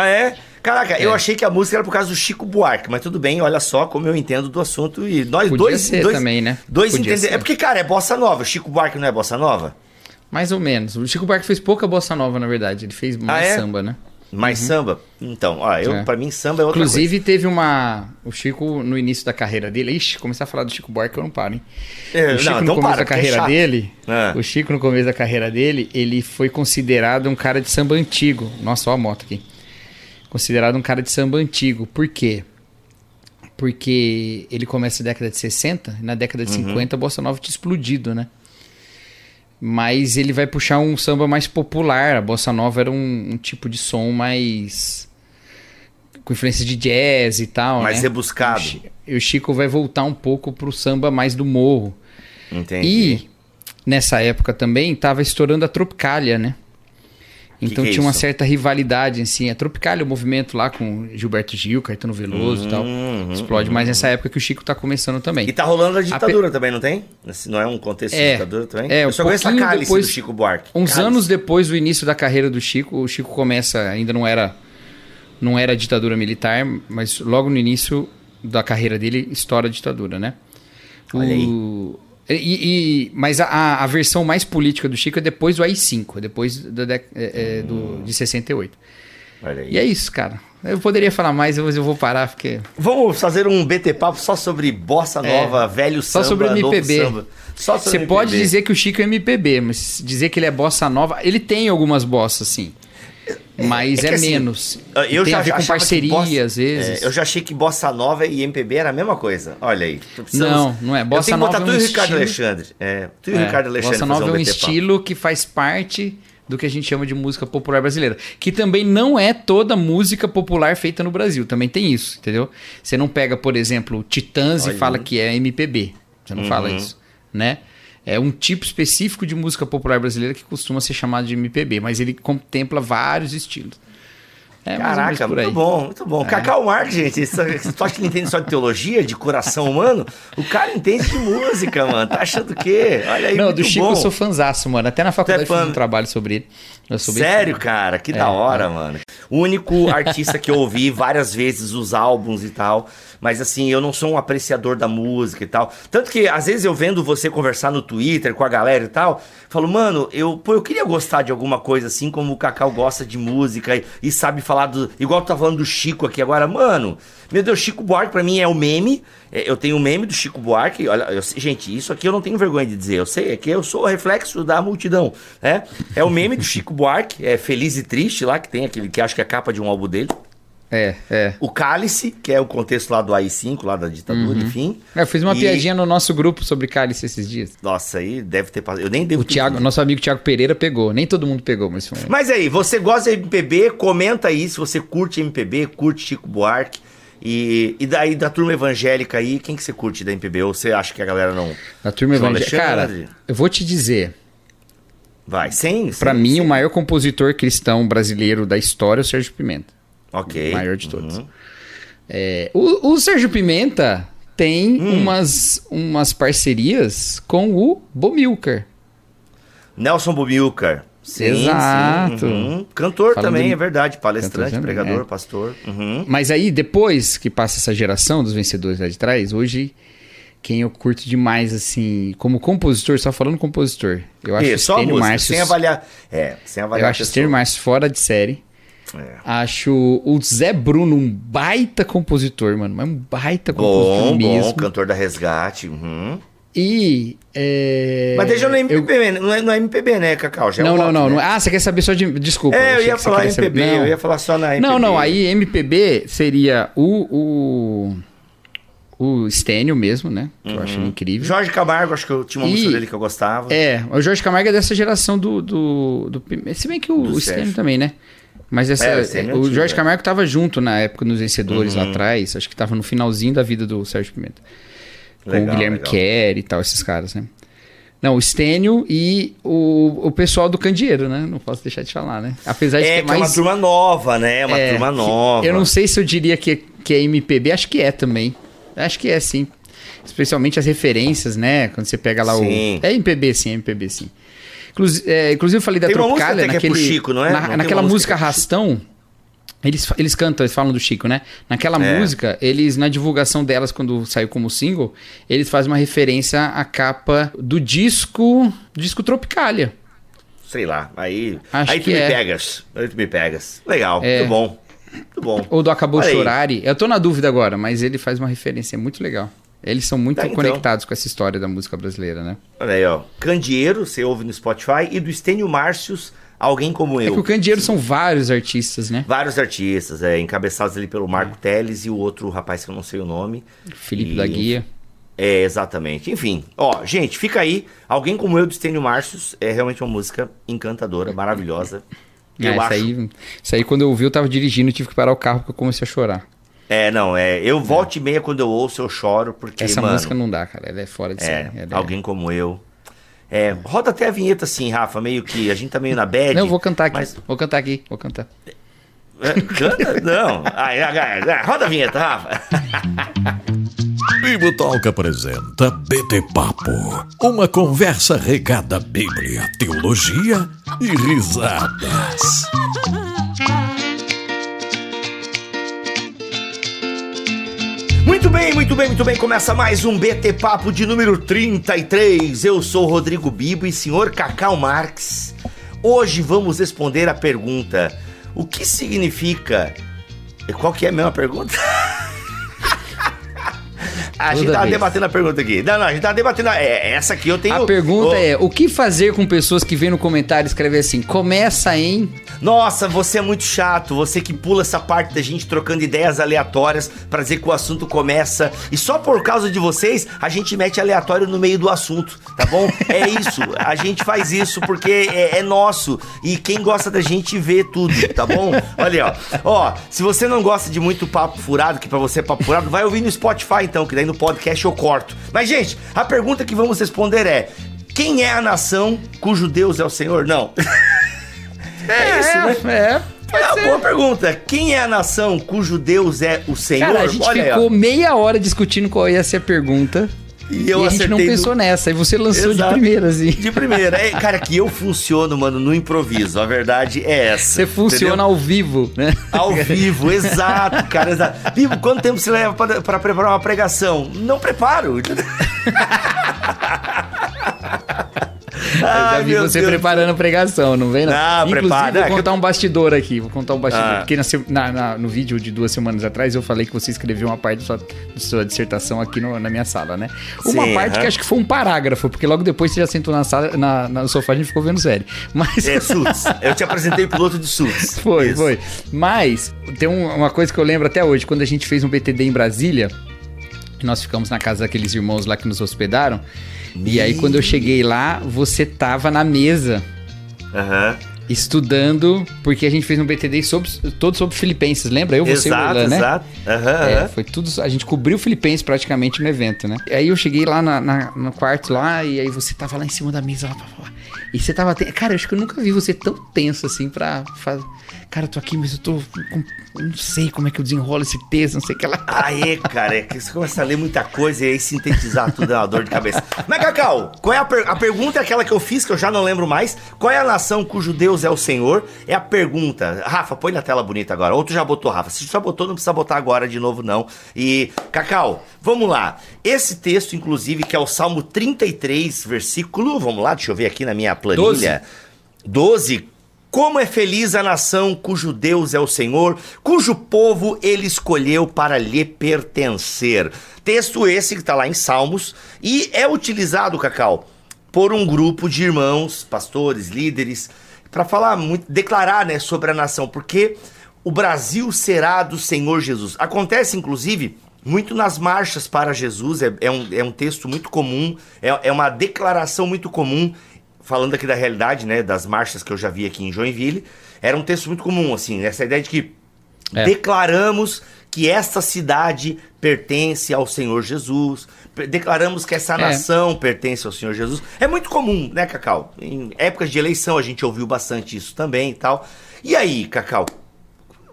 Ah, é? Caraca, é. eu achei que a música era por causa do Chico Buarque, mas tudo bem, olha só como eu entendo do assunto. E nós Podia dois. ser dois, também, né? Dois ser. É porque, cara, é bossa nova. O Chico Buarque não é bossa nova? Mais ou menos. O Chico Buarque fez pouca bossa nova, na verdade. Ele fez mais é? samba, né? Mais samba? Então, ó, eu, É. pra mim, samba é outra Inclusive, teve uma. O Chico, no início da carreira dele. Ixi, começar a falar do Chico Buarque, eu não paro, hein? É, o Chico, não, no então começo para, da é carreira chato. dele. Ah. O Chico, no começo da carreira dele, ele foi considerado um cara de samba antigo. Nossa, ó a moto aqui. Considerado um cara de samba antigo. Por quê? Porque ele começa na década de 60, e na década de Uhum. 50 a Bossa Nova tinha explodido, né? Mas ele vai puxar um samba mais popular. A Bossa Nova era um, um tipo de som mais. com influência de jazz e tal. Mais né? rebuscado. E o Chico vai voltar um pouco pro samba mais do morro. Entendi. E nessa época também tava estourando a Tropicália, né? Então que é tinha uma isso? certa rivalidade, assim. A Tropicália, o movimento lá com Gilberto Gil, Caetano Veloso e tal. Uhum, Explode, mas nessa época que o Chico tá começando também. E tá rolando a ditadura também, não tem? Não é um contexto de É. ditadura também? É, eu um só conheço a cálice depois- do Chico Buarque. Uns Cálice. anos depois do início da carreira do Chico, o Chico começa, ainda não era não era ditadura militar, mas logo no início da carreira dele estoura a ditadura, né? Olha O- E, e- mas a, a versão mais política do Chico é depois do AI-5, é depois da dec- é, é, do, de 68. Olha aí. E é isso, cara. Eu poderia falar mais, mas eu vou parar, porque... Vamos fazer um BT Papo só sobre bossa nova, velho É. Só samba, sobre MPB. samba. Só sobre Você MPB. pode dizer que o Chico é MPB, mas dizer que ele é bossa nova, ele tem algumas bossas, sim. Mas é é, que assim, menos. Eu tem já a ver com parceria, bossa- às vezes. É, eu já achei que bossa nova e MPB era a mesma coisa. Olha aí. Não, não é. Bossa eu tenho que botar nova é tu um e o Ricardo estilo- Alexandre. É, tu e o É, Ricardo Alexandre Bossa nova é um estilo que faz parte do que a gente chama de música popular brasileira. Que também não é toda música popular feita no Brasil. Também tem isso, entendeu? Você não pega, por exemplo, Titãs Olha e fala que é MPB. Você não fala Uhum. isso, né? É um tipo específico de música popular brasileira que costuma ser chamado de MPB, mas ele contempla vários estilos. É Caraca, por muito bom, muito bom. Cacau Marques, gente, você tu acha que ele entende só de teologia, de coração humano? O cara entende de música, mano. Tá achando o quê? Olha aí, Não, muito do Chico bom. eu sou fanzaço, mano. Até na faculdade é eu fã? fiz um trabalho sobre ele. Sério, cara, que É, da hora, é. mano. O único artista que eu ouvi várias vezes os álbuns e tal, mas assim, eu não sou um apreciador da música e tal. Tanto que às vezes eu vendo você conversar no Twitter com a galera e tal, falo, mano, eu, pô, eu queria gostar de alguma coisa assim, como o Cacau gosta de música e, e sabe falar do. Igual tu tá falando do Chico aqui agora, mano. Meu Deus, Chico Buarque pra mim é o meme. É, Eu tenho o meme do Chico Buarque. Olha, eu- gente, isso aqui eu não tenho vergonha de dizer. Eu sei, é que eu sou o reflexo da multidão, né? É o meme do Chico Buarque, é Feliz e Triste lá, que tem aquele que acho que é a capa de um álbum dele. É, é. O Cálice, que é o contexto lá do AI-5, lá da ditadura, enfim. Eu fiz uma E- piadinha no nosso grupo sobre cálice esses dias. Nossa, aí deve ter passado. Eu nem devo O Thiago, nosso amigo Thiago Pereira pegou. Nem todo mundo pegou, mas foi. Mas aí, você gosta de MPB? Comenta aí se você curte MPB, curte Chico Buarque. E, e daí da turma evangélica aí, quem que você curte da MPB? Ou você acha que a galera não. A turma evangélica. Cara, eu vou te dizer. Vai, sem. Pra sem- mim, sem- o maior compositor cristão brasileiro da história é o Sérgio Pimenta. Ok. O maior de todos. Uhum. É, o, o Sérgio Pimenta tem Hum. umas, umas parcerias com o Bomilcar. Nelson Bumilcar. Sim, Exato. sim, uhum. Cantor Falando também, de- é verdade. Palestrante, também, pregador, é. pastor. Uhum. Mas aí, depois que passa essa geração dos vencedores lá de trás, hoje, quem eu curto demais, assim, como compositor, só falando compositor, eu acho E, só música, Márcio. sem avaliar. É, sem avaliar. Eu acho. Estênio Márcio fora de série. É. Acho o Zé Bruno um baita compositor, mano. Mas um baita compositor Bom, mesmo. bom, cantor da Resgate. Uhum. E. é, Mas deixa no eu- MPB, né? não, é, não é MPB, né, Cacau? Já é Não, um não, não, né? não. Ah, você quer saber só de. Desculpa. É, eu ia falar saber- MPB, Não. eu ia falar só na MPB. Não, não, aí MPB seria o. O, o Stênio mesmo, né? Que eu acho ele incrível. Jorge Camargo, acho que eu tinha uma E- música dele que eu gostava. É, o Jorge Camargo é dessa geração do. do, do se bem que o, Do o Stênio também, né? Mas essa, É, o é o Jorge é. Camargo tava junto na época nos vencedores Uhum. lá atrás. Acho que tava no finalzinho da vida do Sérgio Pimenta. Com Legal, o Guilherme legal. Kerr e tal, esses caras, né? Não, o Stênio e o, o pessoal do Candeeiro, né? Não posso deixar de falar, né? Apesar de É, que é uma mais. turma nova, né? Uma é, turma nova. Eu não sei se eu diria que, que é MPB, acho que é também. Acho que é sim. Especialmente as referências, né? Quando você pega lá Sim. o. É MPB sim, é MPB sim. Inclusive, é, inclusive eu falei da Tem uma Tropicália é naquele, Chico, não é? na- Não naquela uma música música é Arrastão. Eles, eles cantam, eles falam do Chico, né? Naquela É. música, eles, na divulgação delas, quando saiu como single, eles fazem uma referência à capa do disco. Disco Tropicália. Sei lá, aí, Acho aí tu me é. pegas. Aí tu me pegas. Legal, É. muito bom. Muito bom. Ou do Acabou Olha aí. Chorare. Eu tô na dúvida agora, mas ele faz uma referência muito legal. Eles são muito Tá, então. conectados com essa história da música brasileira, né? Olha aí, ó. Candeeiro, você ouve no Spotify, e do Estênio Márcios, Alguém Como É Eu. que o Candeeiro são vários artistas, né? Vários artistas, é, encabeçados ali pelo Marco Teles e o outro rapaz que eu não sei o nome. Felipe E- da Guia. É, exatamente. Enfim, ó, gente, fica aí. Alguém como eu, do Estênio Márcios, é realmente uma música encantadora, maravilhosa. É, Eu isso, acho. aí, isso aí, quando eu ouvi, eu tava dirigindo, tive que parar o carro porque eu comecei a chorar. É, não, é. Eu volto e meia quando eu ouço, eu choro, porque. Essa mano, música não dá, cara. Ela é fora de É, série. É- alguém como eu. É, roda até a vinheta assim, Rafa, meio que. A gente tá meio na bad. Não, vou cantar aqui. Mas, Vou cantar aqui. Vou cantar. é, canta? Não. Ai, ai, ai, roda a vinheta, Rafa. Bibo Talk apresenta BT Papo, uma conversa regada à Bíblia, teologia e risadas. Muito bem, muito bem, muito bem. Começa mais um BT Papo de número 33. Eu sou o Rodrigo Bibo e senhor Cacau Marx. Hoje vamos responder a pergunta: o que significa. Qual que é a mesma pergunta? a gente Toda tava vez. debatendo a pergunta aqui. Não, não, a gente tava debatendo. a- É, essa aqui eu tenho. A pergunta é: o que fazer com pessoas que vêm no comentário escrever assim? Começa em. Nossa, você é muito chato. Você que pula essa parte da gente trocando ideias aleatórias pra dizer que o assunto começa. E só por causa de vocês, a gente mete aleatório no meio do assunto, tá bom? É isso. A gente faz isso porque é, é nosso. E quem gosta da gente vê tudo, tá bom? Olha, ó. Ó, se você não gosta de muito papo furado, que pra você é papo furado, vai ouvir no Spotify então, que daí no podcast eu corto. Mas, gente, a pergunta que vamos responder é: quem é a nação cujo Deus é o Senhor? Não. É, isso, né? É. É uma boa pergunta. Quem é a nação cujo Deus é o Senhor? Cara, a gente Olha aí, ficou meia hora discutindo qual ia ser a pergunta. E eu e a gente não pensou do- nessa. E você lançou Exato. de primeira, assim. De primeira. É, cara, que eu funciono, mano, no improviso. A verdade é essa. Você funciona entendeu? ao vivo, né? Ao vivo, exato, cara, exato. Vivo, quanto tempo você leva pra preparar uma pregação? Não preparo. entendeu? Eu já Ai, vi você Deus. preparando a pregação, não vem? Não, Não, Inclusive, prepara. vou É que contar um bastidor aqui. Vou contar um bastidor. Ah. Porque na na- no vídeo de duas semanas atrás eu falei que você escreveu uma parte da sua, da sua dissertação aqui no- na minha sala, né? Uma Sim, parte aham. que acho que foi um parágrafo, porque logo depois você já sentou na sala, na, na- no sofá e a gente ficou vendo série. Mas. É, Suits. Eu te apresentei piloto de Suits. Foi, Isso. foi. Mas tem um- uma coisa que eu lembro até hoje, quando a gente fez um BTD em Brasília, nós ficamos na casa daqueles irmãos lá que nos hospedaram. E aí, quando eu cheguei lá, você tava na mesa Aham. estudando, porque a gente fez um BTD sobre, todo sobre Filipenses, lembra? Eu, você e o Exato, Orlan, né? exato. Aham, É, foi tudo. A gente cobriu Filipenses praticamente no evento, né? Aí eu cheguei lá na- na- no quarto lá, e aí você tava lá em cima da mesa, lá, lá, lá. E você tava. Cara, eu acho que eu nunca vi você tão tenso assim pra fazer. Cara, eu tô aqui, mas eu tô. com- não sei como é que eu desenrolo esse texto, não sei o que lá. Aê, cara, é que você começa a ler muita coisa e aí sintetizar tudo é uma dor de cabeça. Mas, Cacau, qual é a, per- a pergunta é aquela que eu fiz, que eu já não lembro mais. Qual é a nação cujo Deus é o Senhor? É a pergunta. Rafa, põe na tela bonita agora. Ou tu já botou, Rafa? Se tu já botou, não precisa botar agora de novo, não. E, Cacau, vamos lá. Esse texto, inclusive, que é o Salmo 33, versículo. Vamos lá, deixa eu ver aqui na minha planilha. 12. Como é feliz a nação cujo Deus é o Senhor, cujo povo ele escolheu para lhe pertencer. Texto esse que está lá em Salmos e é utilizado, Cacau, por um grupo de irmãos, pastores, líderes, para falar muito, declarar, né, sobre a nação, porque o Brasil será do Senhor Jesus. Acontece, inclusive, muito nas marchas para Jesus, é, é um, é um texto muito comum, é, é uma declaração muito comum falando aqui da realidade, né, das marchas que eu já vi aqui em Joinville, era um texto muito comum, assim, essa ideia de que É. declaramos que esta cidade pertence ao Senhor Jesus, declaramos que essa É. nação pertence ao Senhor Jesus. É muito comum, né, Cacau? Em épocas de eleição a gente ouviu bastante isso também e tal. E aí, Cacau,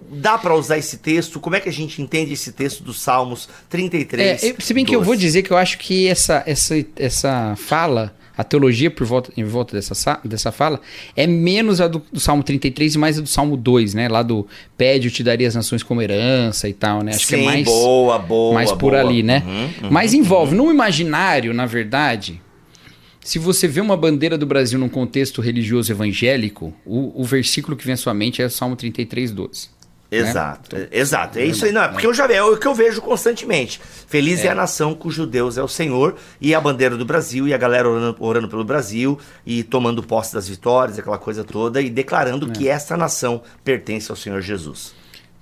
dá pra usar esse texto? Como é que a gente entende esse texto dos Salmos 33? É, se bem que eu 12? vou dizer que eu acho que essa, essa, essa fala, a teologia por volta, em volta dessa, sa- dessa fala é menos a do, do Salmo 33 e mais a do Salmo 2, né? Lá do pede, eu te daria as nações como herança e tal, né? Acho que é Sim, mais, boa, boa, mais por boa. ali, né? Uhum, uhum. Mas envolve, no imaginário, na verdade, se você vê uma bandeira do Brasil num contexto religioso evangélico, o, o versículo que vem à sua mente é o Salmo 33, 12. Exato, é- exato. É isso aí, não, é porque eu já é o que eu vejo constantemente. Feliz é. a nação cujo Deus é o Senhor, e a bandeira do Brasil, e a galera orando, orando pelo Brasil, e tomando posse das vitórias, aquela coisa toda, e declarando que essa nação pertence ao Senhor Jesus.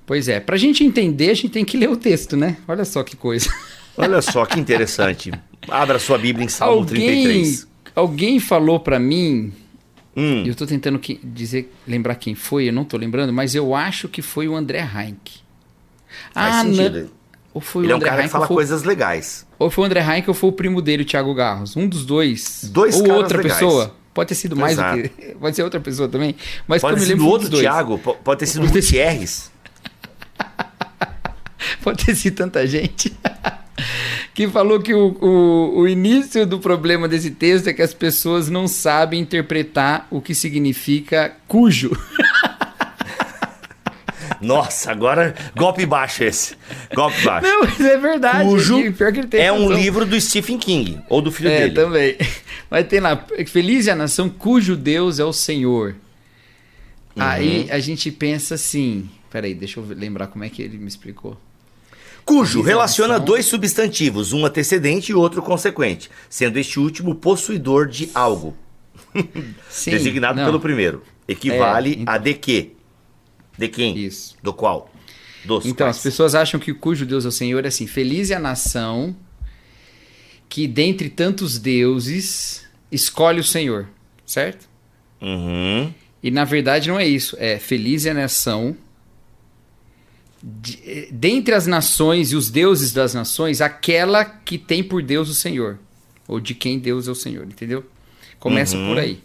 Pois é, pra gente entender, a gente tem que ler o texto, né? Olha só que coisa. Olha só que interessante. Abra sua Bíblia em Salmo alguém, 33. alguém falou pra mim, Hum, eu tô tentando que- dizer, lembrar quem foi, eu não tô lembrando, mas eu acho que foi o André Heinck. faz Ah, sentido. não. Ou foi Ele o é um André cara que Heinck, fala ou foi, coisas legais. ou foi o André Heinck ou foi o primo dele, o Thiago Garros. Um dos dois. Dois ou outra legais. pessoa. Pode ter sido mais Exato. do que. Pode ser outra pessoa também. Mas Pode que ter sido lembro outro. Thiago, po- pode ter sido sido- Gutierrez. Pode ter sido tanta gente. que falou que o, o, o início do problema desse texto é que as pessoas não sabem interpretar o que significa cujo. Nossa, agora golpe baixo esse. Golpe baixo. Não, mas é verdade. Cujo E pior que ele tem é um livro do Stephen King, ou do filho É, dele. também. Mas tem lá, feliz é a nação cujo Deus é o Senhor. Uhum. Aí a gente pensa assim, peraí, deixa eu lembrar como é que ele me explicou. Cujo relaciona dois substantivos, um antecedente e outro consequente, sendo este último possuidor de algo, Sim, designado não, pelo primeiro. Equivale É, então- a de que? De quem? Isso. Do qual? Dos Então, quais? as pessoas acham que cujo Deus é o Senhor é assim: feliz é a nação que, dentre tantos deuses, escolhe o Senhor, certo? Uhum. E na verdade não é isso. É feliz é a nação. De- dentre as nações e os deuses das nações, aquela que tem por Deus o Senhor. Ou de quem Deus é o Senhor, entendeu? Começa Uhum. por aí.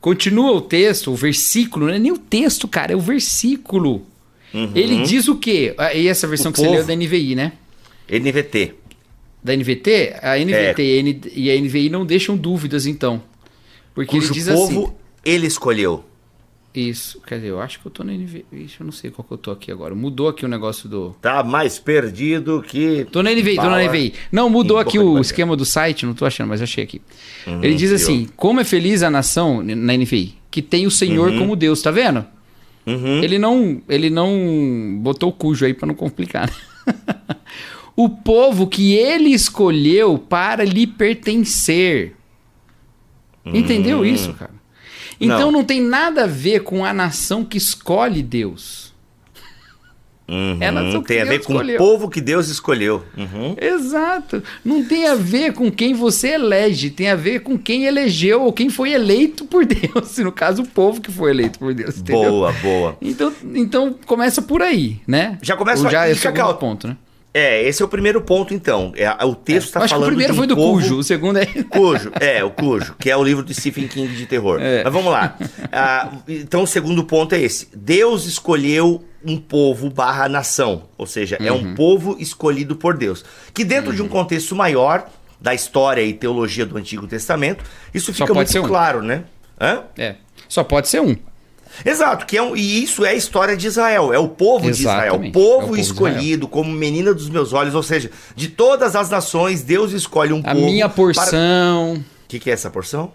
Continua o texto, o versículo, não é nem o texto, cara, é o versículo. Ele diz o quê? Ah, E essa versão Uhum. O que você povo. leu é da NVI, né? NVT. Da NVT? A NVT É. e a NVI não deixam dúvidas, então. Porque Cujo ele diz povo assim. ele escolheu. Isso, quer dizer, eu acho que eu tô na NVI. Ixi, eu não sei qual que eu tô aqui agora. Mudou aqui o negócio do. Tá mais perdido que. Tô na NVI, tô na NVI. Não, mudou aqui o esquema do site, não tô achando, mas achei aqui. Uhum, Ele diz eu. assim: como é feliz a nação na NVI, que tem o Senhor como Deus, tá vendo? Uhum. Ele não, ele não botou o cujo aí pra não complicar. né? o povo que ele escolheu para lhe pertencer. Entendeu isso, cara? Então. Não. não. tem nada a ver com a nação que escolhe Deus. Uhum. É a nação que Tem a ver Deus com escolheu. o povo que Deus escolheu. Uhum. Exato. Não tem a ver com quem você elege, tem a ver com quem elegeu ou quem foi eleito por Deus. No caso, o povo que foi eleito por Deus. Entendeu? Boa, boa. Então, então começa por aí, né? Já começa- Ou já é o ponto, né? É, esse é o primeiro ponto, então. É, o texto está Acho que o falando primeiro um foi do povo... Cujo, o segundo é. Cujo, é, o Cujo, que é o livro de Stephen King de terror. É. Mas vamos lá. Ah, então, o segundo ponto é esse. Deus escolheu um povo barra nação. Ou seja, é Uhum. um povo escolhido por Deus. Que dentro de um contexto maior da história e teologia do Antigo Testamento, isso fica muito um. claro, né? Hã? É. Só pode ser um. Exato, que é um, e isso é a história de Israel, é o povo de Israel, Exatamente, povo, é o povo escolhido como menina dos meus olhos, ou seja, de todas as nações, Deus escolhe um A povo. minha porção. O que, que é essa porção?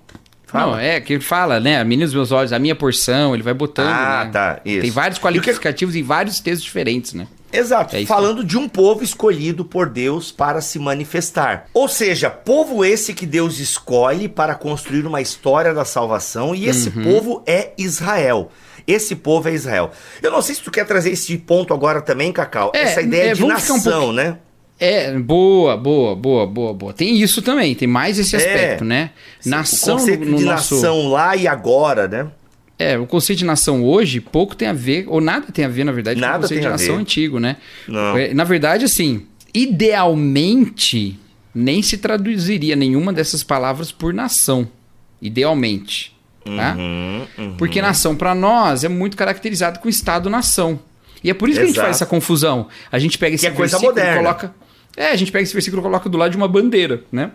Não, é que ele fala, né? A menina dos meus olhos, a minha porção, ele vai botando. Ah, né? tá, isso. Tem vários E o que- qualificativos em vários textos diferentes, né? Exato, É falando de um povo escolhido por Deus para se manifestar. Ou seja, povo esse que Deus escolhe para construir uma história da salvação, e esse Uhum. povo é Israel. Esse povo é Israel. Eu não sei se tu quer trazer esse ponto agora também, Cacau. É, Essa ideia é, de ficar um nação, pouquinho- né? É, boa, boa, boa, boa, boa. Tem isso também, tem mais esse aspecto, né? Nação o conceito no, no de nosso. nação lá e agora, né? É, o conceito de nação hoje pouco tem a ver, ou nada tem a ver, na verdade, com Nada o conceito de nação antigo, né? Não. É, Na verdade, assim, idealmente, nem se traduziria nenhuma dessas palavras por nação. Idealmente. Tá? Uhum, uhum. Porque nação, para nós, é muito caracterizado com Estado-nação. E é por isso que a gente Exato. faz essa confusão. A gente pega esse é coisa versículo e coloca. É, a gente pega esse versículo e coloca do lado de uma bandeira, né?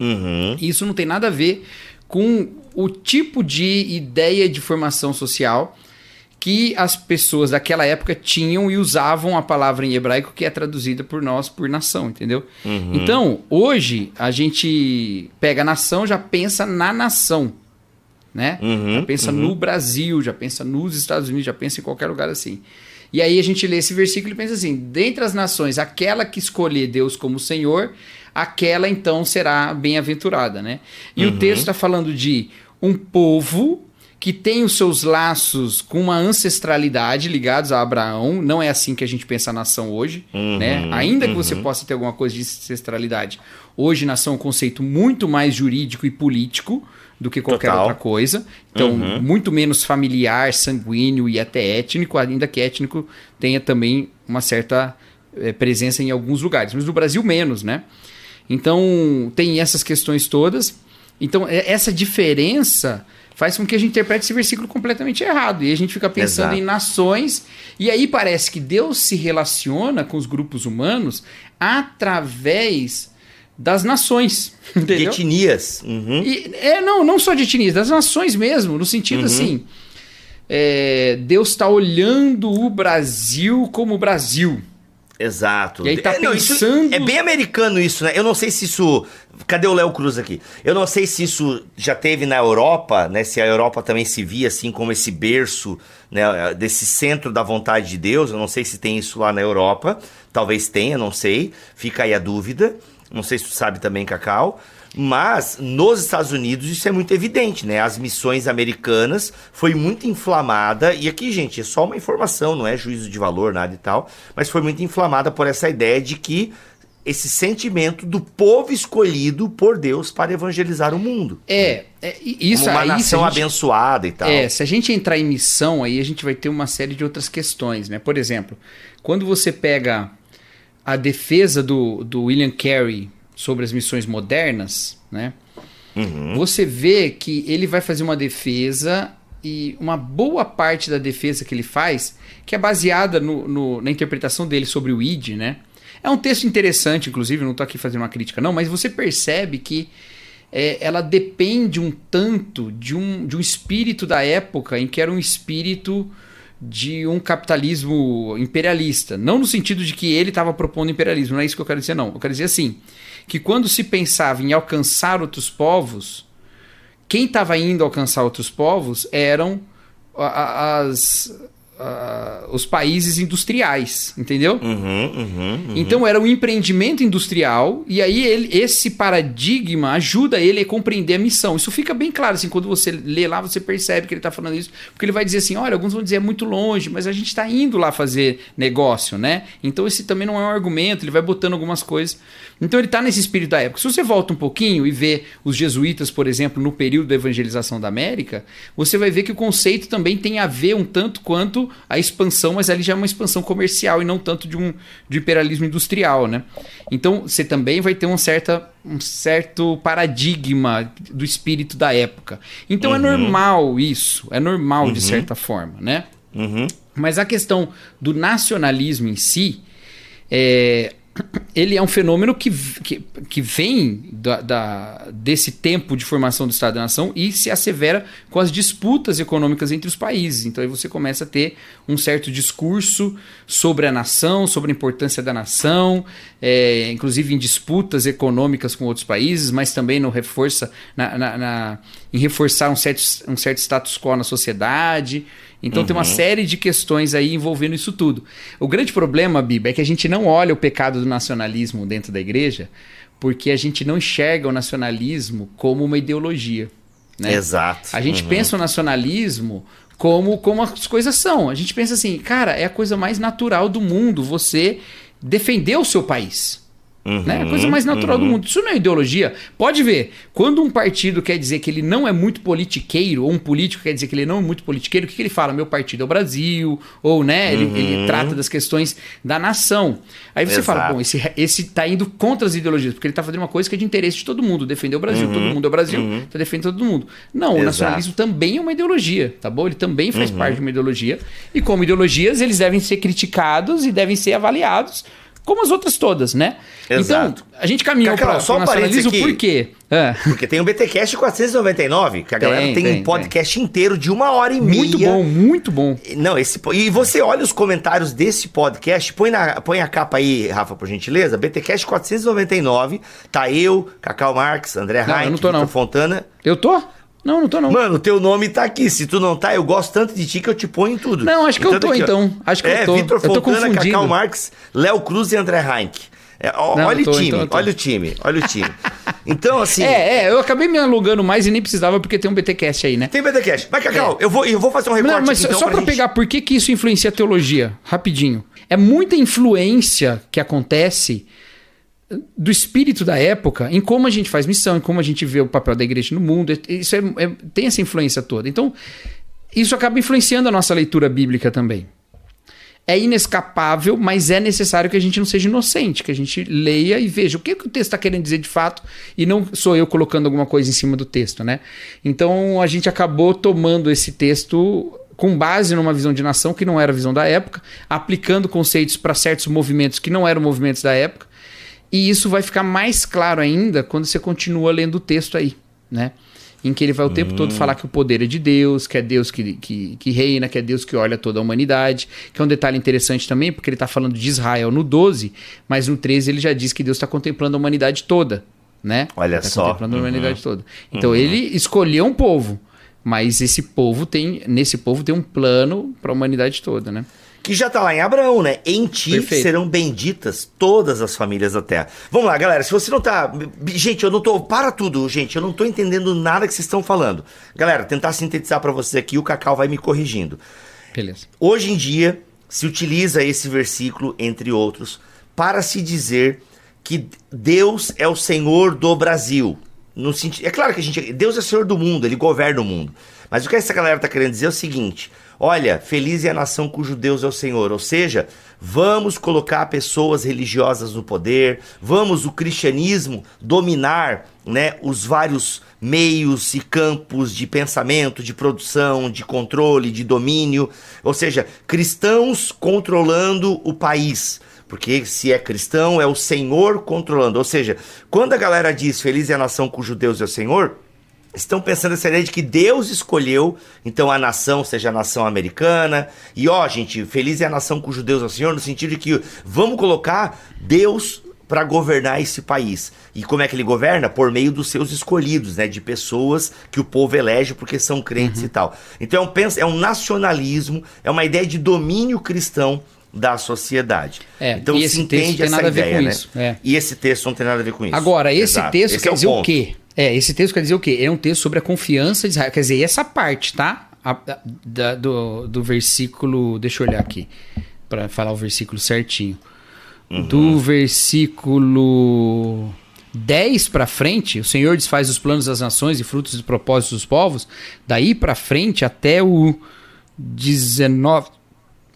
Uhum. E isso não tem nada a ver com o tipo de ideia de formação social que as pessoas daquela época tinham e usavam a palavra em hebraico que é traduzida por nós por nação, entendeu? Uhum. Então, hoje a gente pega a nação, já pensa na nação, né? Uhum, já pensa uhum. no Brasil, já pensa nos Estados Unidos, já pensa em qualquer lugar assim. E aí a gente lê esse versículo e pensa assim: dentre as nações, aquela que escolher Deus como Senhor, aquela então será bem-aventurada, né? E Uhum. o texto está falando de um povo que tem os seus laços com uma ancestralidade ligados a Abraão. Não é assim que a gente pensa a nação hoje, Uhum, né? Ainda que você possa ter alguma coisa de ancestralidade, hoje nação é um conceito muito mais jurídico e político do que qualquer Total. outra coisa. Então, Uhum. muito menos familiar, sanguíneo e até étnico, ainda que étnico tenha também uma certa eh, presença em alguns lugares, mas no Brasil menos, né? Então, tem essas questões todas. Então, é- essa diferença faz com que a gente interprete esse versículo completamente errado. E a gente fica pensando Exato. em nações, e aí parece que Deus se relaciona com os grupos humanos através das nações. De Entendeu? etnias. Uhum. E, é, não, não só de etnias, das nações mesmo, no sentido assim. é, Deus está olhando o Brasil como o Brasil. Exato. E aí tá É, não, pensando- é bem americano isso, né? Eu não sei se isso. Cadê o Léo Cruz aqui? Eu não sei se isso já teve na Europa, né? Se a Europa também se via assim como esse berço, né? Desse centro da vontade de Deus. Eu não sei se tem isso lá na Europa. Talvez tenha, não sei. Fica aí a dúvida. Não sei se tu sabe também, Cacau. Mas nos Estados Unidos isso é muito evidente, né? As missões americanas foi muito inflamada, e aqui, gente, é só uma informação, não é juízo de valor, nada e tal, mas foi muito inflamada por essa ideia de que esse sentimento do povo escolhido por Deus para evangelizar o mundo. É, é, isso como uma aí. nação gente- abençoada e tal. É, se a gente entrar em missão, aí a gente vai ter uma série de outras questões, né? Por exemplo, quando você pega a defesa do, do William Carey sobre as missões modernas, né? Uhum. Você vê que ele vai fazer uma defesa e uma boa parte da defesa que ele faz, que é baseada no- no- na interpretação dele sobre o id, né? É um texto interessante, inclusive, não estou aqui fazendo uma crítica, não, mas você percebe que é, ela depende um tanto de um, de um espírito da época em que era um espírito de um capitalismo imperialista. Não no sentido de que ele estava propondo imperialismo, não é isso que eu quero dizer, não. Eu quero dizer assim, que quando se pensava em alcançar outros povos, quem estava indo alcançar outros povos eram as, a- os países industriais, entendeu? Uhum, uhum, uhum. Então era um empreendimento industrial e aí ele, esse paradigma ajuda ele a compreender a missão. Isso fica bem claro assim quando você lê lá você percebe que ele está falando isso, porque ele vai dizer assim, olha, alguns vão dizer é muito longe, mas a gente está indo lá fazer negócio, né? Então esse também não é um argumento, ele vai botando algumas coisas. Então ele está nesse espírito da época. Se você volta um pouquinho e vê os jesuítas, por exemplo, no período da evangelização da América, você vai ver que o conceito também tem a ver um tanto quanto a expansão, mas ali já é uma expansão comercial e não tanto de um de imperialismo industrial, né? Então você também vai ter um, certa, um certo paradigma do espírito da época. Então é normal isso, é normal de certa forma, né? Uhum. Mas a questão do nacionalismo em si, é, ele é um fenômeno que, que, que vem da, da- desse tempo de formação do Estado-nação e se assevera com as disputas econômicas entre os países. Então aí você começa a ter um certo discurso sobre a nação, sobre a importância da nação, é, inclusive em disputas econômicas com outros países, mas também no reforça na, na- na- em reforçar um certo, um certo status quo na sociedade. Então tem uma série de questões aí envolvendo isso tudo. O grande problema, Biba, é que a gente não olha o pecado do nacionalismo dentro da igreja, porque a gente não enxerga o nacionalismo como uma ideologia. Né? Exato. A gente Uhum. pensa o nacionalismo como, como as coisas são. A gente pensa assim, cara, é a coisa mais natural do mundo você defender o seu país. Né? É a coisa mais natural do mundo. Isso não é ideologia. Pode ver, quando um partido quer dizer que ele não é muito politiqueiro, ou um político quer dizer que ele não é muito politiqueiro, o que, que ele fala? Meu partido é o Brasil, ou né, ele, ele trata das questões da nação. Aí você Exato. fala, bom, esse, esse tá indo contra as ideologias, porque ele tá fazendo uma coisa que é de interesse de todo mundo, defender o Brasil, todo mundo é o Brasil, tá defendendo todo mundo. Não, o Exato. nacionalismo também é uma ideologia, tá bom? Ele também faz parte de uma ideologia, e como ideologias, eles devem ser criticados e devem ser avaliados como as outras todas, né? Exato. Então, a gente caminhou para só o um nacionalismo aqui. por quê? É. Porque tem o BTcast 499, que a Tem, galera tem, tem, um podcast inteiro de uma hora e meia. Muito bom, muito bom. Não, esse e você olha os comentários desse podcast, põe, na, põe a capa aí, Rafa, por gentileza. BTcast 499, tá eu, Cacau Marques, André tô, Vitor. Fontana. Eu tô? Não, não tô não. Mano, teu nome tá aqui. Se tu não tá, eu gosto tanto de ti que eu te ponho em tudo. Não, acho que eu tô, aqui, então. Acho que eu é, tô. Vitor Eu tô Fontana, confundindo. Cacau Marques, Léo Cruz e André Heinck. É, ó, Não, olha tô, o time, então olha o time, olha o time. Então, assim. É, é, eu acabei me alugando mais e nem precisava porque tem um BTcast aí, né? Tem BTcast. Mas, Cacau, eu, vou, eu vou fazer um recorte Não, mas então, só pra gente- pegar por que, que isso influencia a teologia, rapidinho. É muita influência que acontece do espírito da época em como a gente faz missão, em como a gente vê o papel da igreja no mundo. Isso é- é- tem essa influência toda. Então, isso acaba influenciando a nossa leitura bíblica também. É inescapável, mas é necessário que a gente não seja inocente, que a gente leia e veja o que, que o texto está querendo dizer de fato e não sou eu colocando alguma coisa em cima do texto, né? Então a gente acabou tomando esse texto com base numa visão de nação que não era a visão da época, aplicando conceitos para certos movimentos que não eram movimentos da época, e isso vai ficar mais claro ainda quando você continua lendo o texto aí, né? Em que ele vai o tempo todo falar que o poder é de Deus, que é Deus que, que, que reina, que é Deus que olha toda a humanidade. Que é um detalhe interessante também, porque ele está falando de Israel no 12, mas no 13 ele já diz que Deus está contemplando a humanidade toda, né? Olha tá só. contemplando a humanidade toda. Então ele escolheu um povo, mas esse povo tem, nesse povo tem um plano para a humanidade toda, né? Que já tá lá em Abraão, né? Em ti Perfeito. serão benditas todas as famílias da terra. Vamos lá, galera. Se você não tá. Gente, eu não tô. Para tudo, gente. Eu não tô entendendo nada que vocês estão falando. Galera, tentar sintetizar pra vocês aqui, o Cacau vai me corrigindo. Beleza. Hoje em dia, se utiliza esse versículo, entre outros, para se dizer que Deus é o Senhor do Brasil. No sentido, é claro que a gente. Deus é o Senhor do mundo, ele governa o mundo. Mas o que essa galera está querendo dizer é o seguinte: olha, feliz é a nação cujo Deus é o Senhor. Ou seja, vamos colocar pessoas religiosas no poder, vamos o cristianismo dominar né, os vários meios e campos de pensamento, de produção, de controle, de domínio. Ou seja, cristãos controlando o país. Porque se é cristão, é o Senhor controlando. Ou seja, quando a galera diz feliz é a nação cujo Deus é o Senhor, estão pensando essa ideia de que Deus escolheu, então a nação seja a nação americana. E ó, gente, feliz é a nação cujo Deus é o Senhor, no sentido de que vamos colocar Deus para governar esse país. E como é que ele governa? Por meio dos seus escolhidos, né? De pessoas que o povo elege porque são crentes e tal. Então é um, é um nacionalismo, é uma ideia de domínio cristão da sociedade. É, então e se esse entende texto tem essa nada a ver ideia, com né? isso, é. E esse texto não tem nada a ver com isso. Agora, esse Exato. texto Esse quer é dizer o quê? É, esse texto quer dizer o quê? É um texto sobre a confiança de Israel. Quer dizer, essa parte, tá? A- da- do, do versículo. Deixa eu olhar aqui. Pra falar o versículo certinho. Uhum. Do versículo 10 pra frente, o Senhor desfaz os planos das nações e frutos dos propósitos dos povos. Daí pra frente até o 19.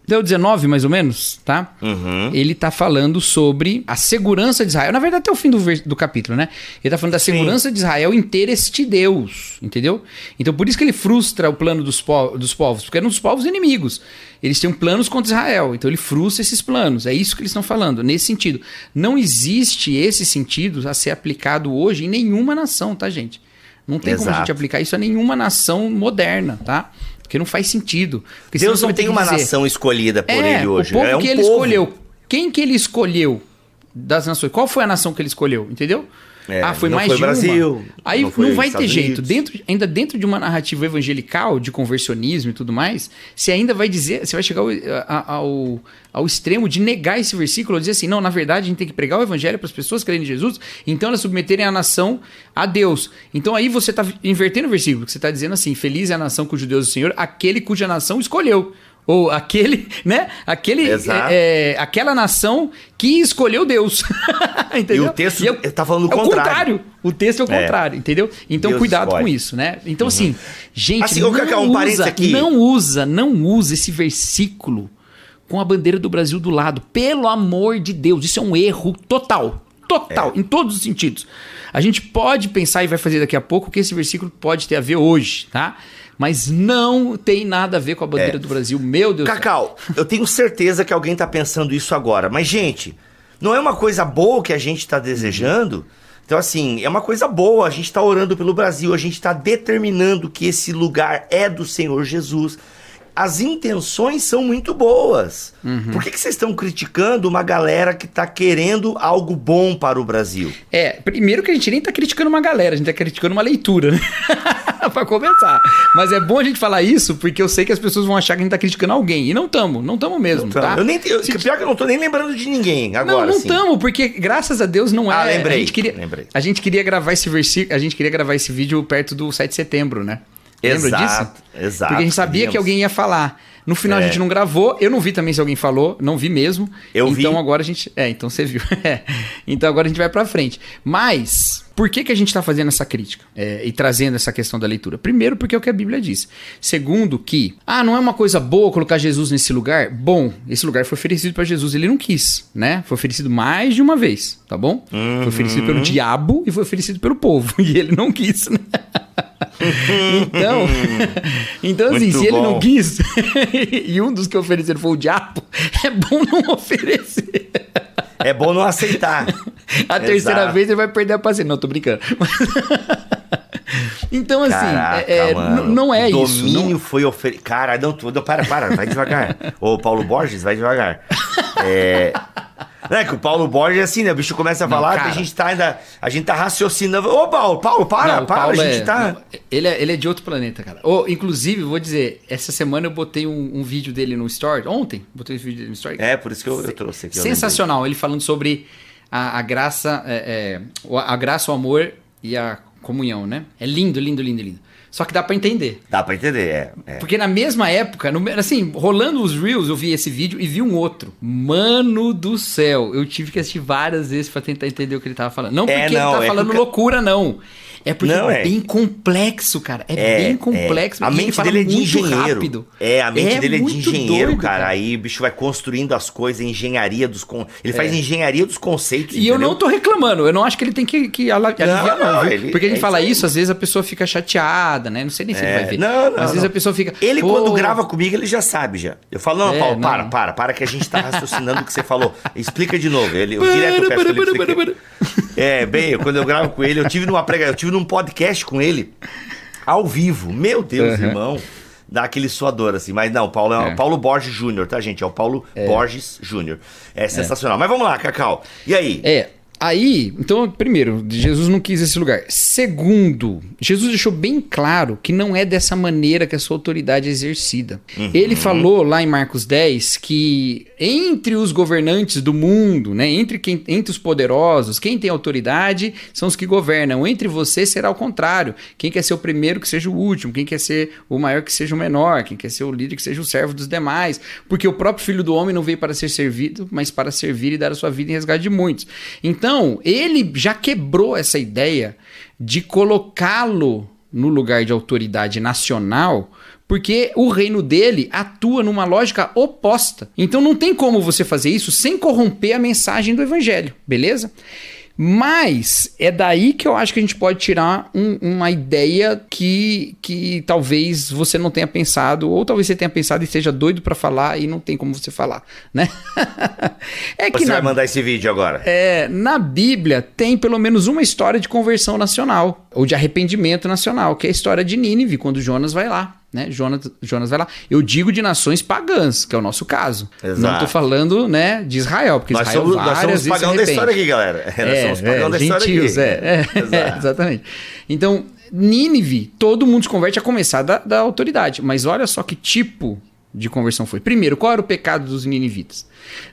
Deu 19, mais ou menos, tá? Uhum. Ele tá falando sobre a segurança de Israel. Na verdade, até o fim do, do capítulo, né? Ele tá falando da Sim. segurança de Israel em ter este Deus, entendeu? Então, por isso que ele frustra o plano dos, po- dos povos, porque eram os povos inimigos. Eles têm planos contra Israel, então ele frustra esses planos. É isso que eles estão falando, nesse sentido. Não existe esse sentido a ser aplicado hoje em nenhuma nação, tá, gente? Não tem como a Exato. gente aplicar isso a nenhuma nação moderna, tá? Porque não faz sentido. Deus não tem uma dizer, nação escolhida por é, ele hoje. O povo é um que ele povo. escolheu. Quem que ele escolheu das nações? Qual foi a nação que ele escolheu? Entendeu? É, ah, foi mais foi de uma. Brasil, Aí não não, vai Estados ter jeito. Unidos. Dentro, ainda dentro de uma narrativa evangelical, de conversionismo e tudo mais, você ainda vai dizer, você vai chegar ao, a- ao, ao extremo de negar esse versículo, dizer assim, não, na verdade a gente tem que pregar o evangelho para as pessoas crerem em Jesus, então elas submeterem a nação a Deus. Então aí você está invertendo o versículo, que você está dizendo assim, feliz é a nação cujo Deus é o Senhor, aquele cuja nação escolheu. Ou aquele, né? Aquele, é, é, aquela nação que escolheu Deus. entendeu? E o texto é tá falando o é contrário. O texto é o É. contrário, entendeu? Então Deus cuidado escolhe. com isso, né? Então assim, gente, Assim, não, Cacau, um usa, aqui. não usa, não usa esse versículo com a bandeira do Brasil do lado. Pelo amor de Deus, isso é um erro total. Total, É. em todos os sentidos. A gente pode pensar e vai fazer daqui a pouco que esse versículo pode ter a ver hoje, tá? Mas não tem nada a ver com a bandeira É. do Brasil. Meu Deus do céu. Cacau, eu tenho certeza que alguém tá pensando isso agora. Mas, gente, não é uma coisa boa que a gente está desejando. Então, assim, é uma coisa boa. A gente está orando pelo Brasil, a gente está determinando que esse lugar é do Senhor Jesus. As intenções são muito boas. Uhum. Por que, que vocês estão criticando uma galera que está querendo algo bom para o Brasil? É, primeiro que a gente nem tá criticando uma galera, a gente tá criticando uma leitura, né? pra começar. Mas é bom a gente falar isso, porque eu sei que as pessoas vão achar que a gente tá criticando alguém. E não tamo, não tamo mesmo, Então, tá? eu nem, eu, pior que eu não tô nem lembrando de ninguém agora. não, não assim. tamo, porque graças a Deus não é. Ah, lembrei, A gente queria, lembrei. A gente queria gravar esse versículo, a gente queria gravar esse vídeo perto do 7 de setembro, né? Lembra Exato, disso? exato, Porque a gente sabia que alguém ia falar. No final a É. gente não gravou, eu não vi também se alguém falou, não vi mesmo. Eu vi. Então agora a gente. É, então você viu. É. Então agora a gente vai pra frente. Mas, por que, que a gente tá fazendo essa crítica é, e trazendo essa questão da leitura? Primeiro, porque é o que a Bíblia diz. Segundo, que, ah, não é uma coisa boa colocar Jesus nesse lugar? Bom, esse lugar foi oferecido pra Jesus, ele não quis, né? Foi oferecido mais de uma vez, tá bom? Foi oferecido pelo diabo e foi oferecido pelo povo, e ele não quis, né? então, então assim, Muito se ele não bom. quis e um dos que ofereceram foi o diabo, é bom não oferecer. É bom não aceitar. A terceira Exato. vez ele vai perder a paciência. Não, tô brincando. então, assim, Caraca, é- é, não é o isso. domínio Não, foi oferecido. Cara, não, tudo. Para, para, vai devagar. Ô, Paulo Borges, vai devagar. É. Não é que o Paulo Borges é assim, né? O bicho começa a Não, falar cara. que a gente tá ainda. A gente tá raciocinando. Ô, Paulo, Paulo, para, não, para, Paulo a gente é, tá. não, ele, é, ele é de outro planeta, cara. Ô, inclusive, vou dizer, essa semana eu botei um, um vídeo dele no Story. Ontem, botei um vídeo dele no Story. É, por isso que eu, eu trouxe aqui. eu Sensacional, ele falando sobre a, a graça, é, é, a graça, o amor e a comunhão, né? É lindo, lindo, lindo, lindo. Só que dá pra entender. Dá pra entender, é. é. Porque na mesma época, no- assim, rolando os Reels, eu vi esse vídeo e vi um outro. Mano do céu, eu tive que assistir várias vezes pra tentar entender o que ele tava falando. Não porque É, ele não, tá é falando loucura, não. É porque Não, é é. bem complexo, cara. É, bem complexo. A e ele mente dele é de engenheiro. rápido. É, a mente dele é de engenheiro, doido, cara. Aí o bicho vai construindo as coisas, engenharia dos. Con... Ele faz engenharia dos conceitos. É. E eu entendeu? não tô reclamando, eu não acho que ele tem que, que aliviar, não, não, viu? ele- Porque ele é fala isso às vezes a pessoa fica chateada, né? Não sei nem se ele É, vai ver. Não, não. Às vezes não. a pessoa fica. Ele, "Pô, quando grava comigo, ele já sabe já. Eu falo, não, É, Paulo, não. para, para, para, que a gente tá raciocinando o que você falou. Explica de novo. Ele, eu direto eu peço pra ele explicar. É, bem, quando eu gravo com ele, eu tive numa prega, eu tive num podcast com ele, ao vivo. Meu Deus, Uhum. irmão. Dá aquele suador, assim. Mas não, Paulo é, É. Paulo Borges Júnior, tá, gente? É o Paulo Borges Júnior. É sensacional. Mas vamos lá, Cacau. E aí? É. Aí, então, primeiro, Jesus não quis esse lugar. Segundo, Jesus deixou bem claro que não é dessa maneira que a sua autoridade é exercida. Ele falou lá em Marcos 10 que entre os governantes do mundo, né, entre, quem, entre os poderosos, quem tem autoridade são os que governam. Entre você será o contrário. Quem quer ser o primeiro que seja o último, quem quer ser o maior que seja o menor, quem quer ser o líder que seja o servo dos demais. Porque o próprio filho do homem não veio para ser servido, mas para servir e dar a sua vida em resgate de muitos. Então, ele já quebrou essa ideia de colocá-lo no lugar de autoridade nacional, porque o reino dele atua numa lógica oposta. Então não tem como você fazer isso sem corromper a mensagem do evangelho, beleza? Mas é daí que eu acho que a gente pode tirar um- uma ideia que, que talvez você não tenha pensado, ou talvez você tenha pensado e esteja doido pra falar e não tem como você falar, né? é que Você na vai mandar esse vídeo agora. é, na Bíblia tem pelo menos uma história de conversão nacional, ou de arrependimento nacional, que é a história de Nínive, quando Jonas vai lá. Né? Jonas, Jonas vai lá. Eu digo de nações pagãs, que é o nosso caso. Exato. Não tô falando, né, de Israel, porque Nós Israel somos, nós várias somos vezes se pagão da história aqui, galera. nós somos pagão da história gentios, aqui. É, é, Exato. exatamente. Então, Nínive, todo mundo se converte a começar da, da autoridade. Mas olha só que tipo de conversão foi. Primeiro, qual era o pecado dos ninivitas?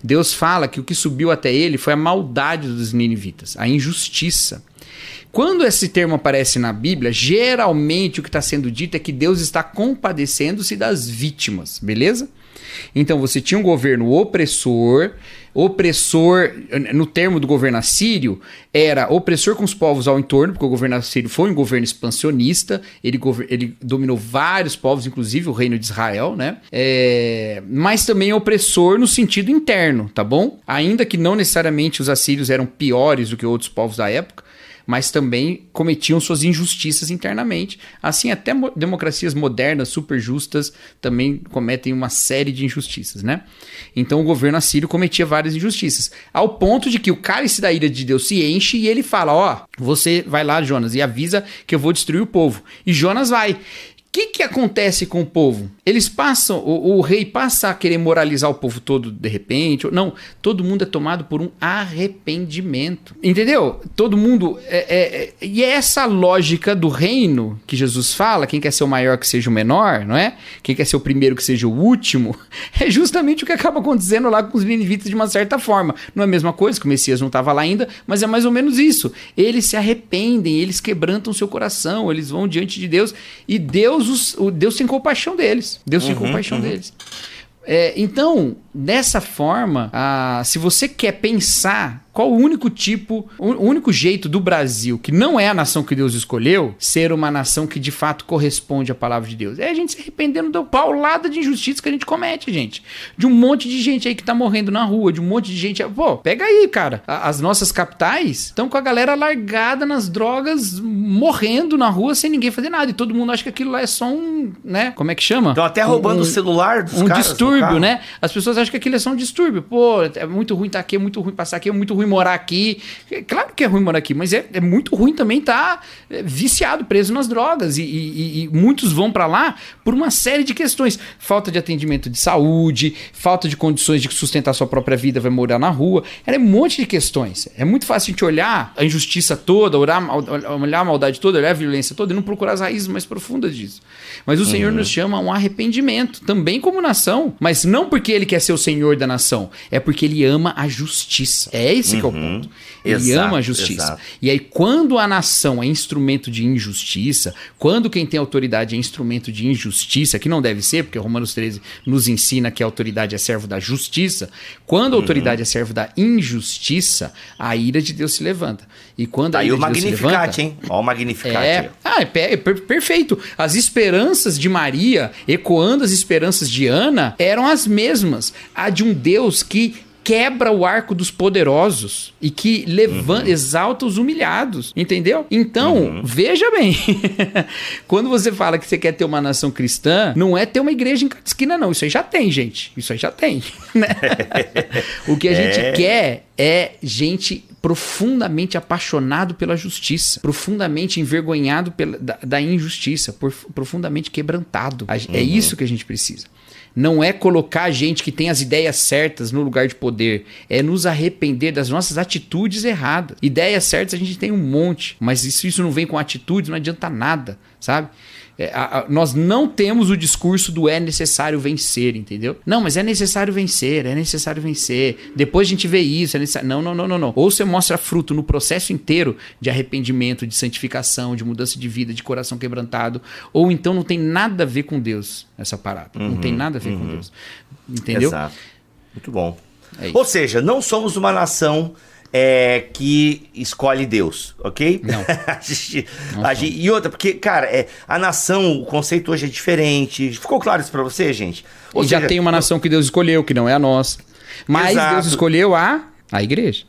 Deus fala que o que subiu até ele foi a maldade dos ninivitas, a injustiça. Quando esse termo aparece na Bíblia, geralmente o que está sendo dito é que Deus está compadecendo-se das vítimas, beleza? Então você tinha um governo opressor, opressor, no termo do governo assírio, era opressor com os povos ao entorno, porque o governo assírio foi um governo expansionista, ele, ele dominou vários povos, inclusive o reino de Israel, né? É, mas também opressor no sentido interno, tá bom? Ainda que não necessariamente os assírios eram piores do que outros povos da época, mas também cometiam suas injustiças internamente. Assim, até mo democracias modernas, super justas, também cometem uma série de injustiças, né? Então o governo assírio cometia várias injustiças, ao ponto de que o cálice da ira de Deus se enche e ele fala: Ó, oh, você vai lá, Jonas, e avisa que eu vou destruir o povo. E Jonas vai. O que, que acontece com o povo? Eles passam, o, o, rei passa a querer moralizar o povo todo de repente. Não, todo mundo é tomado por um arrependimento. Entendeu? Todo mundo. É, é, é, e é essa lógica do reino que Jesus fala: quem quer ser o maior que seja o menor, não é? Quem quer ser o primeiro que seja o último. É justamente o que acaba acontecendo lá com os ninivitas de uma certa forma. Não é a mesma coisa, que o Messias não estava lá ainda, mas é mais ou menos isso. Eles se arrependem, eles quebrantam seu coração, eles vão diante de Deus e Deus Deus, os, Deus tem compaixão deles. Deus uhum, tem compaixão uhum. deles. É, então, dessa forma, ah, se você quer pensar qual o único tipo, o único jeito do Brasil, que não é a nação que Deus escolheu, ser uma nação que de fato corresponde à palavra de Deus? É a gente se arrependendo da paulada de injustiça que a gente comete, gente. De um monte de gente aí que tá morrendo na rua, de um monte de gente. Pô, pega aí, cara. As nossas capitais estão com a galera largada nas drogas, morrendo na rua sem ninguém fazer nada. E todo mundo acha que aquilo lá é só um, né? Como é que chama? Estão até roubando um, o celular dos Um distúrbio, né? As pessoas acham que aquilo é só um distúrbio. Pô, é muito ruim estar tá aqui, é muito ruim passar aqui, é muito ruim morar aqui. Claro que é ruim morar aqui, mas é, é muito ruim também estar tá é, viciado, preso nas drogas. E, e, e muitos vão para lá por uma série de questões: falta de atendimento de saúde, falta de condições de sustentar sua própria vida, vai morar na rua. É um monte de questões. É muito fácil a gente olhar a injustiça toda, olhar, olhar a maldade toda, olhar a violência toda e não procurar as raízes mais profundas disso. Mas o uhum. Senhor nos chama a um arrependimento, também como nação, mas não porque ele quer ser o Senhor da nação, é porque ele ama a justiça. É esse uhum. que é o uhum. ponto. Ele exato, ama a justiça. Exato. E aí, quando a nação é instrumento de injustiça, quando quem tem autoridade é instrumento de injustiça, que não deve ser, porque Romanos 13 nos ensina que a autoridade é servo da justiça, quando a uhum. autoridade é servo da injustiça, a ira de Deus se levanta. E quando tá a ira de Deus se levanta. hein? Olha o Magnificat. É, ah, é, é perfeito. As esperanças de Maria, ecoando as esperanças de Ana, eram as mesmas. A de um Deus que quebra o arco dos poderosos e que levanta, uhum. exalta os humilhados, entendeu? Então, uhum. veja bem, quando você fala que você quer ter uma nação cristã, não é ter uma igreja em cada esquina, não. Isso aí já tem, gente. Isso aí já tem. Né? o que a gente é... quer é gente profundamente apaixonado pela justiça, profundamente envergonhado pela, da, da injustiça, por, profundamente quebrantado. É uhum. É isso que a gente precisa não é colocar gente que tem as ideias certas no lugar de poder, é nos arrepender das nossas atitudes erradas. Ideias certas a gente tem um monte, mas se isso não vem com atitudes, não adianta nada, sabe? É, a, a, nós não temos o discurso do é necessário vencer, entendeu? Não, mas é necessário vencer, é necessário vencer. Depois a gente vê isso. É necessário... Não, não, não, não, não. Ou você mostra fruto no processo inteiro de arrependimento, de santificação, de mudança de vida, de coração quebrantado, ou então não tem nada a ver com Deus essa parada. Uhum, não tem uhum, nada a ver uhum. com Deus. Entendeu? Exato. Muito bom. É ou seja, não somos uma nação é, que escolhe Deus, ok? Não. a gente, a gente, e outra, porque, cara, é, a nação, o conceito hoje é diferente. Ficou claro isso pra você, gente? Ou e seja, já tem uma nação que Deus escolheu, que não é a nossa. Mas Exato. Deus escolheu a, a igreja.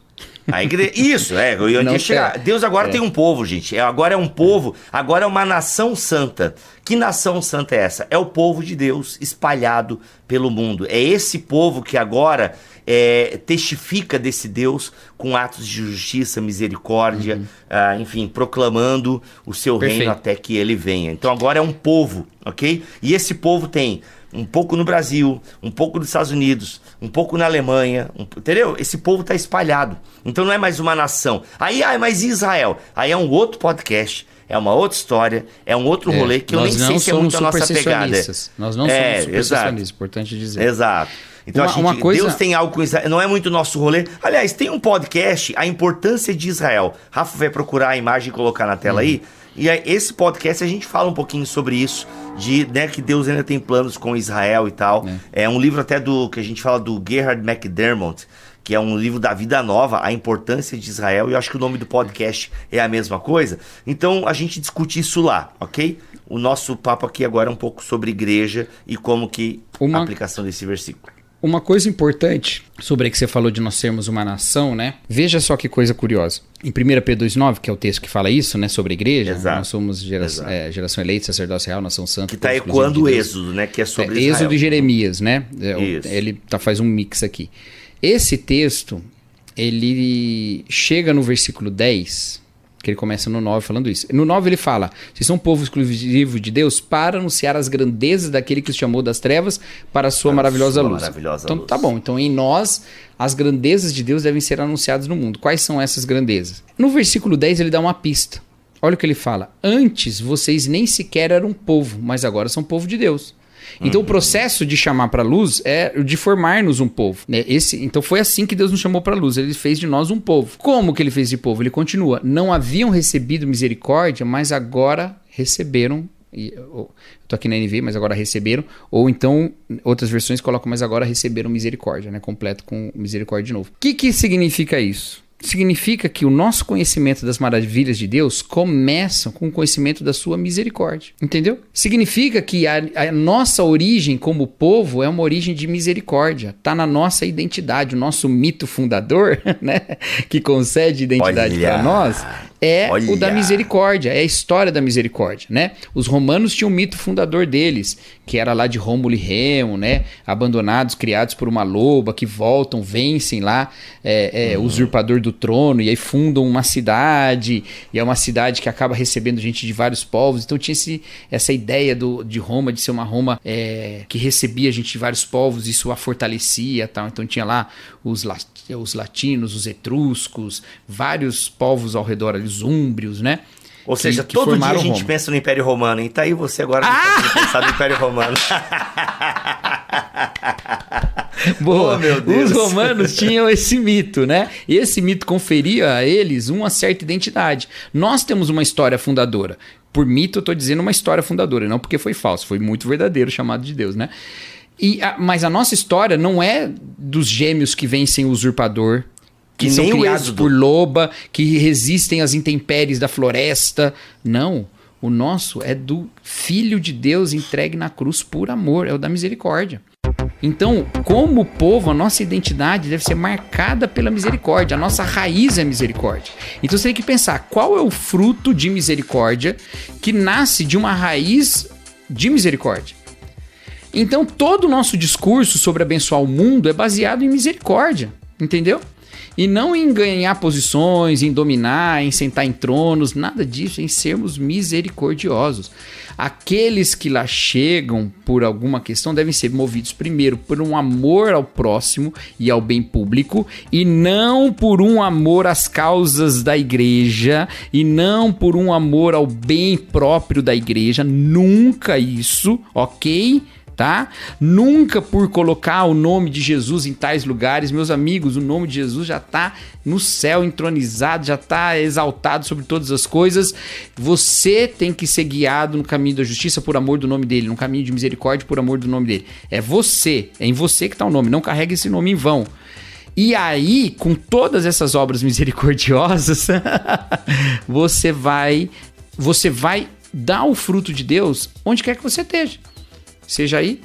A igreja. Isso, é, eu ia chegar. Deus agora é. tem um povo, gente. É, agora é um povo, agora é uma nação santa. Que nação santa é essa? É o povo de Deus espalhado pelo mundo. É esse povo que agora é, testifica desse Deus com atos de justiça, misericórdia, uhum. ah, enfim, proclamando o seu Perfeito. reino até que ele venha. Então agora é um povo, ok? E esse povo tem um pouco no Brasil, um pouco nos Estados Unidos, um pouco na Alemanha, um, entendeu? Esse povo está espalhado. Então não é mais uma nação. Aí, ah, mas Israel? Aí é um outro podcast, é uma outra história, é um outro é, rolê que eu nem sei se é muito a nossa pegada. Nós não é, somos supersticionistas, importante dizer. Exato. Então uma, a gente, coisa... Deus tem algo com Israel, não é muito nosso rolê. Aliás, tem um podcast, A Importância de Israel. Rafa vai procurar a imagem e colocar na tela uhum. aí. E aí, esse podcast a gente fala um pouquinho sobre isso, de né, que Deus ainda tem planos com Israel e tal. É. é um livro até do que a gente fala do Gerhard McDermott, que é um livro da vida nova, a importância de Israel, e eu acho que o nome do podcast é a mesma coisa. Então a gente discute isso lá, ok? O nosso papo aqui agora é um pouco sobre igreja e como que Uma... a aplicação desse versículo. Uma coisa importante sobre a que você falou de nós sermos uma nação, né? Veja só que coisa curiosa. Em 1 Pedro 2,9, que é o texto que fala isso, né? Sobre a igreja, Exato. nós somos gera é, geração eleita, sacerdócio real, nação santa. Que tá exclusivo ecoando o de. Êxodo, né? Que é sobre É, Israel. Êxodo e Jeremias, né? É, o- Isso. Ele tá, faz um mix aqui. Esse texto, ele chega no versículo 10, que ele começa no 9 falando isso. No 9 ele fala: Vocês são um povo exclusivo de Deus para anunciar as grandezas daquele que os chamou das trevas para a sua Para maravilhosa sua luz. maravilhosa então luz. tá bom. Então em nós, as grandezas de Deus devem ser anunciadas no mundo. Quais são essas grandezas? No versículo 10 ele dá uma pista. Olha o que ele fala. Antes vocês nem sequer eram povo, mas agora são povo de Deus. Então o processo de chamar para a luz é de formar-nos um povo. Né? Esse, então foi assim que Deus nos chamou para a luz. Ele fez de nós um povo. Como que ele fez de povo? Ele continua. Não haviam recebido misericórdia, mas agora receberam. E, eu tô aqui na NV, mas agora receberam. Ou então, outras versões colocam, mas agora receberam misericórdia, né? Completo com misericórdia de novo. O que, que significa isso? Significa que o nosso conhecimento das maravilhas de Deus começa com o conhecimento da sua misericórdia. Entendeu? Significa que a, a nossa origem como povo é uma origem de misericórdia. Tá na nossa identidade. O nosso mito fundador, né? Que concede identidade para nós, é o da Olha. misericórdia, é a história da misericórdia, né? Os romanos tinham o mito fundador deles, que era lá de Rômulo e Remo, né? Abandonados, criados por uma loba, que voltam, vencem lá é, é, o usurpador do trono, e aí fundam uma cidade, e é uma cidade que acaba recebendo gente de vários povos. Então tinha esse, essa ideia do, de Roma, de ser uma Roma é, que recebia gente de vários povos, isso a fortalecia tal. Então tinha lá os, os latinos, os etruscos, vários povos ao redor ali, os úmbrios, né? Ou Que- seja, que todo dia a gente Roma. pensa no Império Romano. E tá aí você agora Ah! pensando no Império Romano. Boa. Oh, meu Deus. Os romanos tinham esse mito, né? E esse mito conferia a eles uma certa identidade. Nós temos uma história fundadora. Por mito, eu tô dizendo uma história fundadora, não porque foi falso, foi muito verdadeiro, chamado de Deus, né? E a- mas a nossa história não é dos gêmeos que vencem o usurpador, que são nem o criados por loba, que resistem às intempéries da floresta. Não. O nosso é do Filho de Deus entregue na cruz por amor, é o da misericórdia. Então, como povo, a nossa identidade deve ser marcada pela misericórdia. A nossa raiz é misericórdia. Então você tem que pensar qual é o fruto de misericórdia que nasce de uma raiz de misericórdia. Então, todo o nosso discurso sobre abençoar o mundo é baseado em misericórdia, entendeu? E não em ganhar posições, em dominar, em sentar em tronos, nada disso, em sermos misericordiosos. Aqueles que lá chegam por alguma questão devem ser movidos primeiro por um amor ao próximo e ao bem público, e não por um amor às causas da igreja, e não por um amor ao bem próprio da igreja, nunca isso, ok? Tá? Nunca por colocar o nome de Jesus em tais lugares, meus amigos, o nome de Jesus já está no céu entronizado, já está exaltado sobre todas as coisas. Você tem que ser guiado no caminho da justiça por amor do nome dele, no caminho de misericórdia por amor do nome dele. É você, é em você que está o nome, não carregue esse nome em vão. E aí, com todas essas obras misericordiosas, você vai você vai dar o fruto de Deus onde quer que você esteja. Seja aí,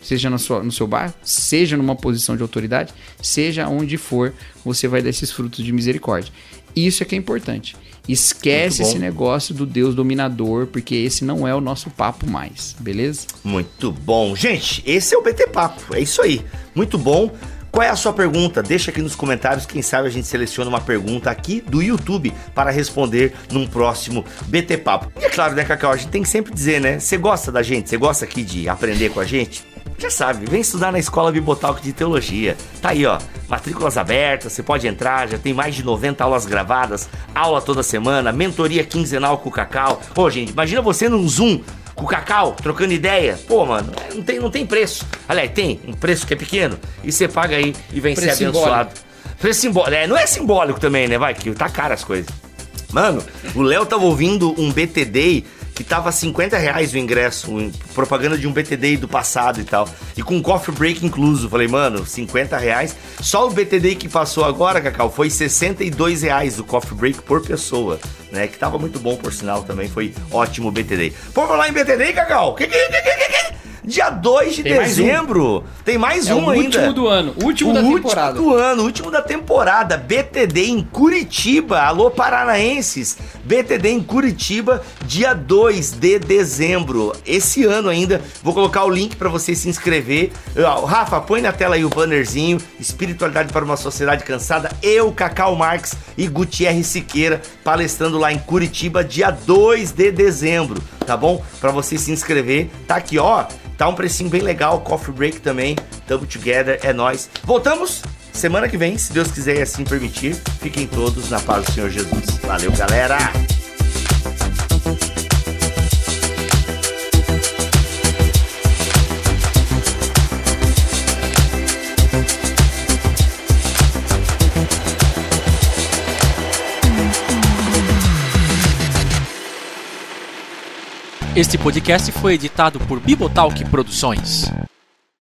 seja na sua, no seu bairro, seja numa posição de autoridade, seja onde for, você vai dar esses frutos de misericórdia. Isso é que é importante. Esquece esse negócio do Deus dominador, porque esse não é o nosso papo mais, beleza? Muito bom. Gente, esse é o BT Papo. É isso aí. Muito bom. Qual é a sua pergunta? Deixa aqui nos comentários. Quem sabe a gente seleciona uma pergunta aqui do YouTube para responder num próximo BT Papo. E é claro, né, Cacau? A gente tem que sempre dizer, né? Você gosta da gente? Você gosta aqui de aprender com a gente? Já sabe, vem estudar na Escola Bibotalk de Teologia. Tá aí, ó, matrículas abertas, você pode entrar, já tem mais de 90 aulas gravadas, aula toda semana, mentoria quinzenal com o Cacau. Pô, gente, imagina você num Zoom com o Cacau, trocando ideia. Pô, mano, não tem, não tem preço. Aliás, tem um preço que é pequeno e você paga aí e vem Preço ser abençoado. Preço simbólico. É, não é simbólico também, né? Vai, que tá caro as coisas. Mano, o Léo tava ouvindo um BTD que tava 50 reais o ingresso, propaganda de um BTD do passado e tal. E com coffee break incluso. Falei, mano, 50 reais. Só o BTD que passou agora, Cacau, foi 62 reais o coffee break por pessoa. Né? Que tava muito bom, por sinal, também. Foi ótimo o BTD. Por falar em BTD, Cacau, que, que, que, que, que, dia 2 de Tem mais um. dezembro. Tem mais É um o ainda. último do ano. O último o da último temporada. do ano, o último da temporada. BTD em Curitiba. Alô, paranaenses. BTD em Curitiba, dia 2 de dezembro. Esse ano ainda. Vou colocar o link pra você se inscrever. Rafa, põe na tela aí o bannerzinho. Espiritualidade para uma sociedade cansada. Eu, Cacau Marques e Gutierrez Siqueira palestrando lá em Curitiba, dia 2 de dezembro. Tá bom? Pra você se inscrever. Tá aqui, ó. Tá um precinho bem legal, coffee break também. Tamo together, é nóis. Voltamos semana que vem, se Deus quiser e assim permitir. Fiquem todos na paz do Senhor Jesus. Valeu, galera! Este podcast foi editado por Bibotalk Produções.